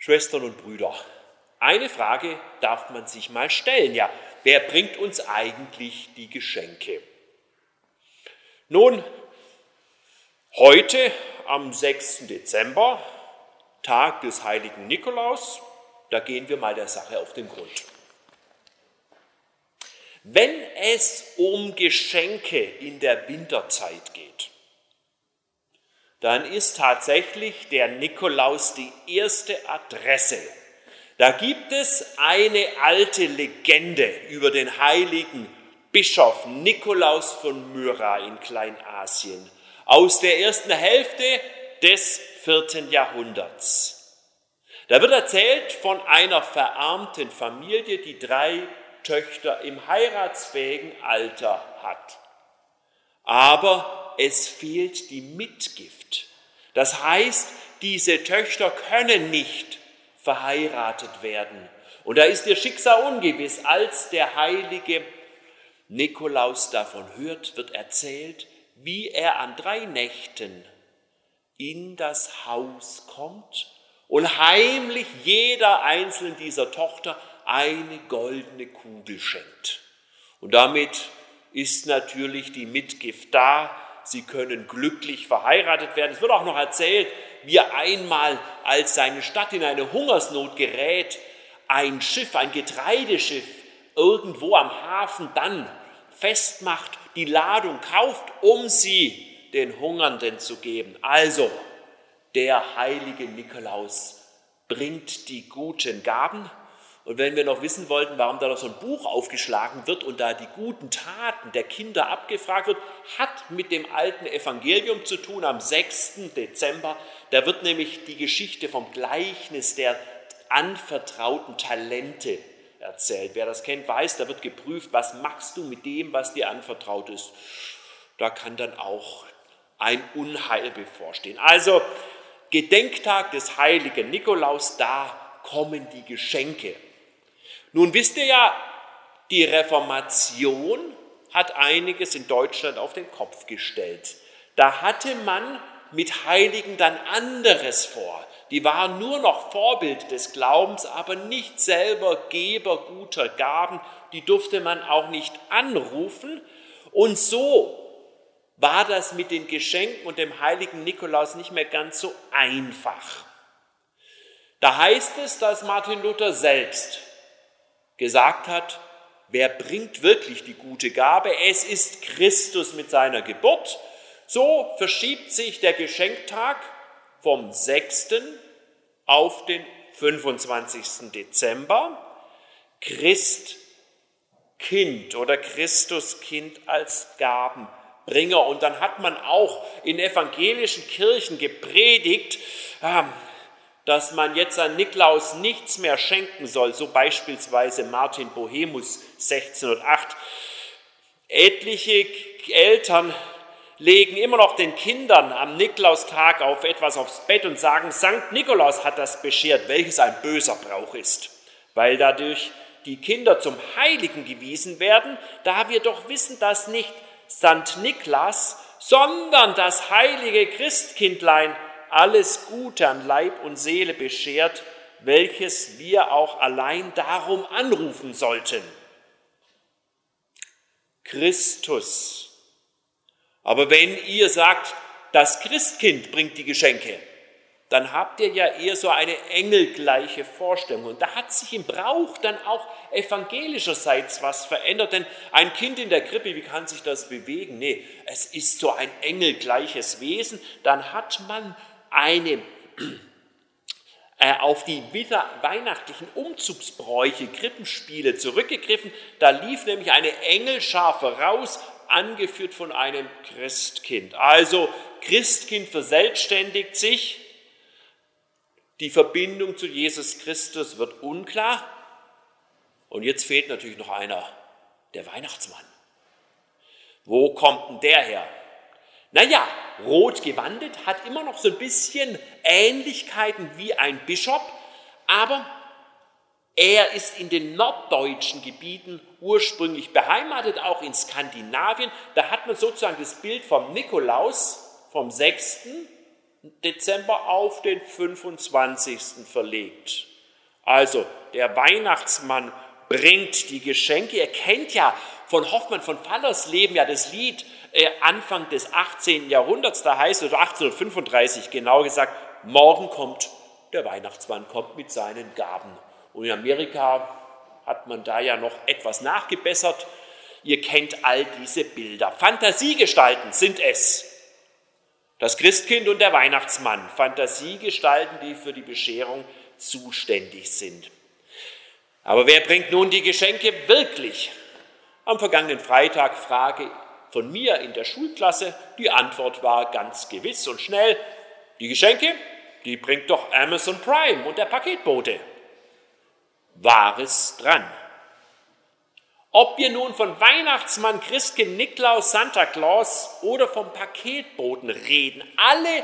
Schwestern und Brüder, eine Frage darf man sich mal stellen. Ja, wer bringt uns eigentlich die Geschenke? Nun, heute am 6. Dezember, Tag des heiligen Nikolaus, da gehen wir mal der Sache auf den Grund. Wenn es um Geschenke in der Winterzeit geht, dann ist tatsächlich der Nikolaus die erste Adresse. Da gibt es eine alte Legende über den heiligen Bischof Nikolaus von Myra in Kleinasien aus der ersten Hälfte des vierten Jahrhunderts. Da wird erzählt von einer verarmten Familie, die drei Töchter im heiratsfähigen Alter hat. Aber es fehlt die Mitgift. Das heißt, diese Töchter können nicht verheiratet werden. Und da ist ihr Schicksal ungewiss. Als der heilige Nikolaus davon hört, wird erzählt, wie er an drei Nächten in das Haus kommt und heimlich jeder einzelnen dieser Tochter eine goldene Kugel schenkt. Und damit ist natürlich die Mitgift da. Sie können glücklich verheiratet werden. Es wird auch noch erzählt, wie er einmal, als seine Stadt in eine Hungersnot gerät, ein Schiff, ein Getreideschiff irgendwo am Hafen dann festmacht, die Ladung kauft, um sie den Hungernden zu geben. Also, der heilige Nikolaus bringt die guten Gaben und wenn wir noch wissen wollten, warum da noch so ein Buch aufgeschlagen wird und da die guten Taten der Kinder abgefragt wird, hat mit dem alten Evangelium zu tun am 6. Dezember. Da wird nämlich die Geschichte vom Gleichnis der anvertrauten Talente erzählt. Wer das kennt, weiß, da wird geprüft, was machst du mit dem, was dir anvertraut ist. Da kann dann auch ein Unheil bevorstehen. Also Gedenktag des heiligen Nikolaus, da kommen die Geschenke. Nun wisst ihr ja, die Reformation hat einiges in Deutschland auf den Kopf gestellt. Da hatte man mit Heiligen dann anderes vor. Die waren nur noch Vorbild des Glaubens, aber nicht selber Geber guter Gaben. Die durfte man auch nicht anrufen. Und so war das mit den Geschenken und dem heiligen Nikolaus nicht mehr ganz so einfach. Da heißt es, dass Martin Luther selbst gesagt hat, wer bringt wirklich die gute Gabe? Es ist Christus mit seiner Geburt. So verschiebt sich der Geschenktag vom 6. auf den 25. Dezember. Christkind oder Christuskind als Gabenbringer. Und dann hat man auch in evangelischen Kirchen gepredigt, ähm, dass man jetzt an Niklaus nichts mehr schenken soll, so beispielsweise Martin Bohemus 1608. Etliche Eltern legen immer noch den Kindern am Niklaustag auf etwas aufs Bett und sagen, Sankt Nikolaus hat das beschert, welches ein böser Brauch ist, weil dadurch die Kinder zum Heiligen gewiesen werden, da wir doch wissen, dass nicht Sankt Niklas, sondern das heilige Christkindlein alles Gute an Leib und Seele beschert, welches wir auch allein darum anrufen sollten. Christus. Aber wenn ihr sagt, das Christkind bringt die Geschenke, dann habt ihr ja eher so eine engelgleiche Vorstellung. Und da hat sich im Brauch dann auch evangelischerseits was verändert. Denn ein Kind in der Krippe, wie kann sich das bewegen? Nee, es ist so ein engelgleiches Wesen. Dann hat man eine äh, auf die weihnachtlichen Umzugsbräuche, Krippenspiele zurückgegriffen. Da lief nämlich eine Engelschar voraus, angeführt von einem Christkind. Also Christkind verselbstständigt sich, die Verbindung zu Jesus Christus wird unklar. Und jetzt fehlt natürlich noch einer, der Weihnachtsmann. Wo kommt denn der her? Naja, rot gewandet hat immer noch so ein bisschen Ähnlichkeiten wie ein Bischof, aber er ist in den norddeutschen Gebieten ursprünglich beheimatet, auch in Skandinavien. Da hat man sozusagen das Bild vom Nikolaus, vom 6., Dezember auf den 25. verlegt. Also der Weihnachtsmann bringt die Geschenke. Er kennt ja von Hoffmann von Fallers Leben ja das Lied äh, Anfang des 18. Jahrhunderts, da heißt es 1835 genau gesagt, morgen kommt der Weihnachtsmann, kommt mit seinen Gaben. Und in Amerika hat man da ja noch etwas nachgebessert. Ihr kennt all diese Bilder. Fantasiegestalten sind es. Das Christkind und der Weihnachtsmann, Fantasiegestalten, die für die Bescherung zuständig sind. Aber wer bringt nun die Geschenke wirklich? Am vergangenen Freitag Frage von mir in der Schulklasse. Die Antwort war ganz gewiss und schnell. Die Geschenke, die bringt doch Amazon Prime und der Paketbote. Wahres dran. Ob wir nun von Weihnachtsmann, Christkind, Niklaus, Santa Claus oder vom Paketboten reden, alle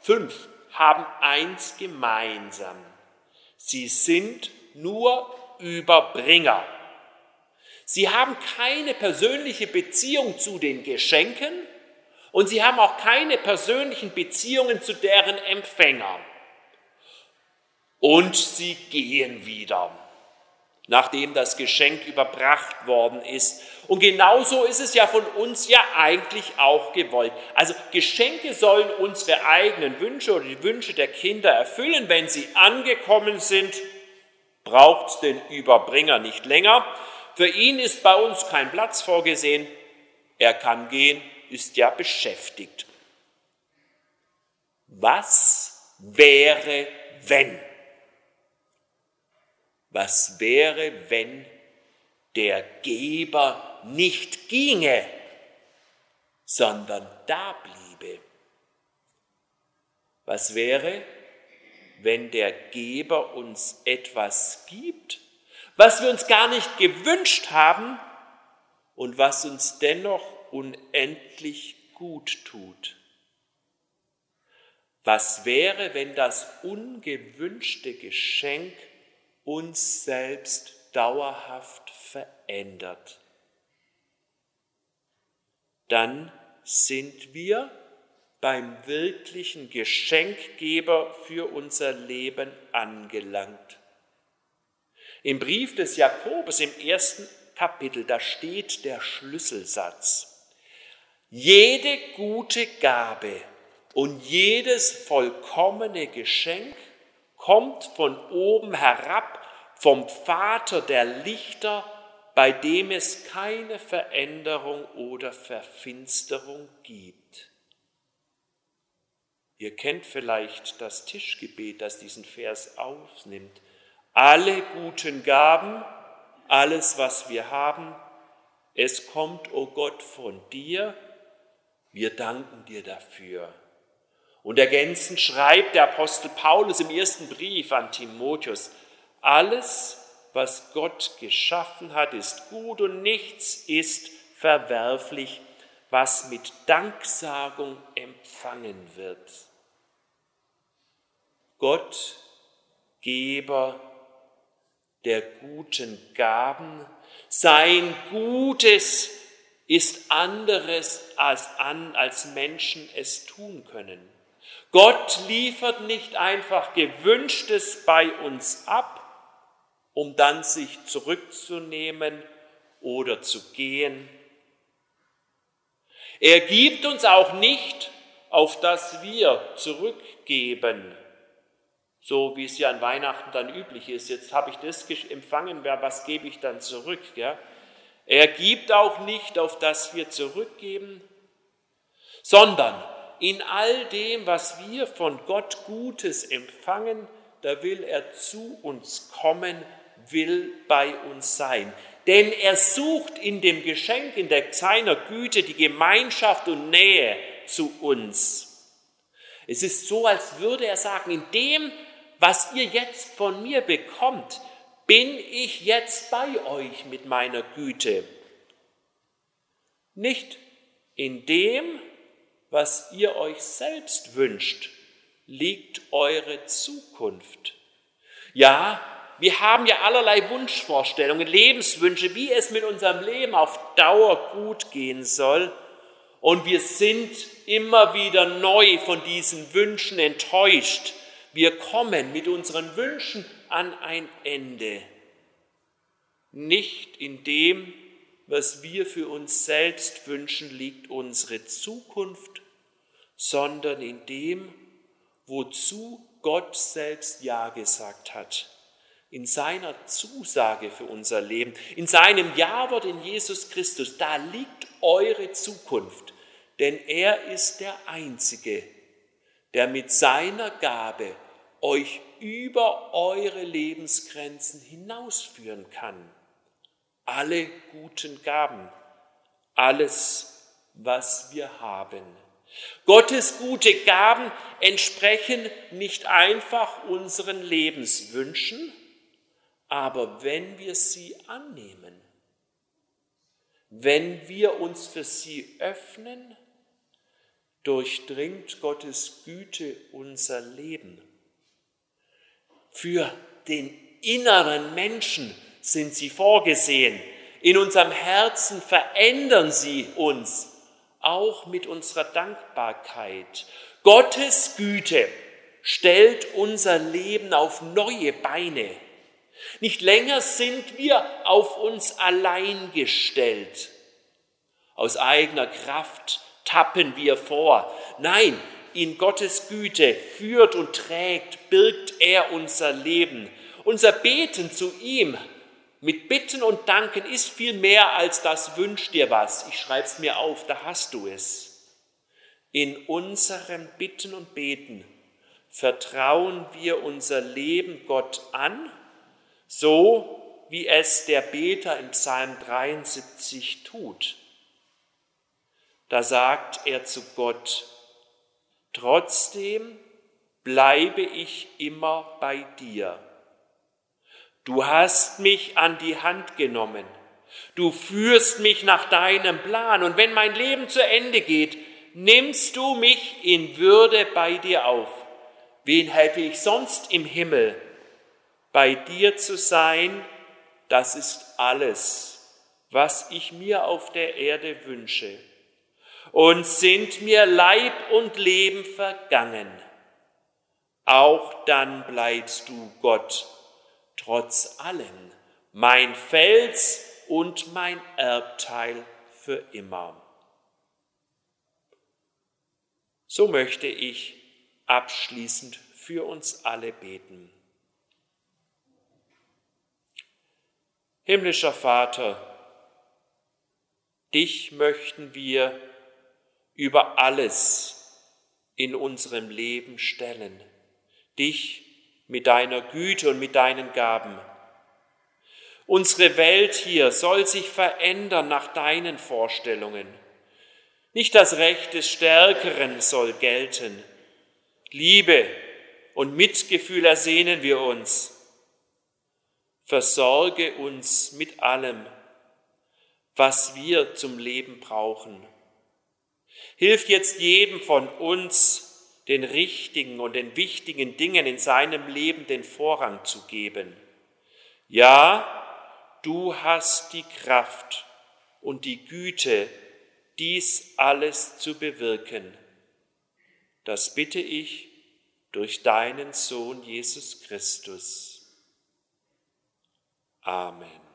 fünf haben eins gemeinsam. Sie sind nur Überbringer. Sie haben keine persönliche Beziehung zu den Geschenken und sie haben auch keine persönlichen Beziehungen zu deren Empfängern. Und sie gehen wieder nachdem das Geschenk überbracht worden ist. Und genauso ist es ja von uns ja eigentlich auch gewollt. Also Geschenke sollen unsere eigenen Wünsche oder die Wünsche der Kinder erfüllen. Wenn sie angekommen sind, braucht es den Überbringer nicht länger. Für ihn ist bei uns kein Platz vorgesehen. Er kann gehen, ist ja beschäftigt. Was wäre, wenn? Was wäre, wenn der Geber nicht ginge, sondern da bliebe? Was wäre, wenn der Geber uns etwas gibt, was wir uns gar nicht gewünscht haben und was uns dennoch unendlich gut tut? Was wäre, wenn das ungewünschte Geschenk uns selbst dauerhaft verändert. Dann sind wir beim wirklichen Geschenkgeber für unser Leben angelangt. Im Brief des Jakobus im ersten Kapitel, da steht der Schlüsselsatz. Jede gute Gabe und jedes vollkommene Geschenk kommt von oben herab vom Vater der Lichter, bei dem es keine Veränderung oder Verfinsterung gibt. Ihr kennt vielleicht das Tischgebet, das diesen Vers aufnimmt. Alle guten Gaben, alles, was wir haben, es kommt, o oh Gott, von dir. Wir danken dir dafür. Und ergänzend schreibt der Apostel Paulus im ersten Brief an Timotheus, alles, was Gott geschaffen hat, ist gut und nichts ist verwerflich, was mit Danksagung empfangen wird. Gott, Geber der guten Gaben, sein Gutes ist anderes als, an, als Menschen es tun können. Gott liefert nicht einfach gewünschtes bei uns ab, um dann sich zurückzunehmen oder zu gehen. Er gibt uns auch nicht, auf das wir zurückgeben, so wie es ja an Weihnachten dann üblich ist. Jetzt habe ich das empfangen, was gebe ich dann zurück? Ja? Er gibt auch nicht, auf das wir zurückgeben, sondern in all dem, was wir von Gott Gutes empfangen, da will er zu uns kommen will bei uns sein. Denn er sucht in dem Geschenk, in der, seiner Güte die Gemeinschaft und Nähe zu uns. Es ist so, als würde er sagen, in dem, was ihr jetzt von mir bekommt, bin ich jetzt bei euch mit meiner Güte. Nicht in dem, was ihr euch selbst wünscht, liegt eure Zukunft. Ja, wir haben ja allerlei Wunschvorstellungen, Lebenswünsche, wie es mit unserem Leben auf Dauer gut gehen soll. Und wir sind immer wieder neu von diesen Wünschen enttäuscht. Wir kommen mit unseren Wünschen an ein Ende. Nicht in dem, was wir für uns selbst wünschen, liegt unsere Zukunft, sondern in dem, wozu Gott selbst Ja gesagt hat. In seiner Zusage für unser Leben, in seinem Jawort in Jesus Christus, da liegt eure Zukunft, denn er ist der Einzige, der mit seiner Gabe euch über eure Lebensgrenzen hinausführen kann. Alle guten Gaben, alles, was wir haben. Gottes gute Gaben entsprechen nicht einfach unseren Lebenswünschen, aber wenn wir sie annehmen, wenn wir uns für sie öffnen, durchdringt Gottes Güte unser Leben. Für den inneren Menschen sind sie vorgesehen. In unserem Herzen verändern sie uns, auch mit unserer Dankbarkeit. Gottes Güte stellt unser Leben auf neue Beine. Nicht länger sind wir auf uns allein gestellt. Aus eigener Kraft tappen wir vor. Nein, in Gottes Güte führt und trägt, birgt er unser Leben. Unser Beten zu ihm mit Bitten und Danken ist viel mehr als das Wünsch dir was. Ich schreib's mir auf, da hast du es. In unserem Bitten und Beten vertrauen wir unser Leben Gott an so wie es der Beter im Psalm 73 tut. Da sagt er zu Gott, trotzdem bleibe ich immer bei dir. Du hast mich an die Hand genommen. Du führst mich nach deinem Plan. Und wenn mein Leben zu Ende geht, nimmst du mich in Würde bei dir auf. Wen hätte ich sonst im Himmel? Bei dir zu sein, das ist alles, was ich mir auf der Erde wünsche. Und sind mir Leib und Leben vergangen, auch dann bleibst du, Gott, trotz allem, mein Fels und mein Erbteil für immer. So möchte ich abschließend für uns alle beten. Himmlischer Vater, dich möchten wir über alles in unserem Leben stellen, dich mit deiner Güte und mit deinen Gaben. Unsere Welt hier soll sich verändern nach deinen Vorstellungen. Nicht das Recht des Stärkeren soll gelten. Liebe und Mitgefühl ersehnen wir uns versorge uns mit allem, was wir zum Leben brauchen. Hilf jetzt jedem von uns, den richtigen und den wichtigen Dingen in seinem Leben den Vorrang zu geben. Ja, du hast die Kraft und die Güte, dies alles zu bewirken. Das bitte ich durch deinen Sohn Jesus Christus. Amen.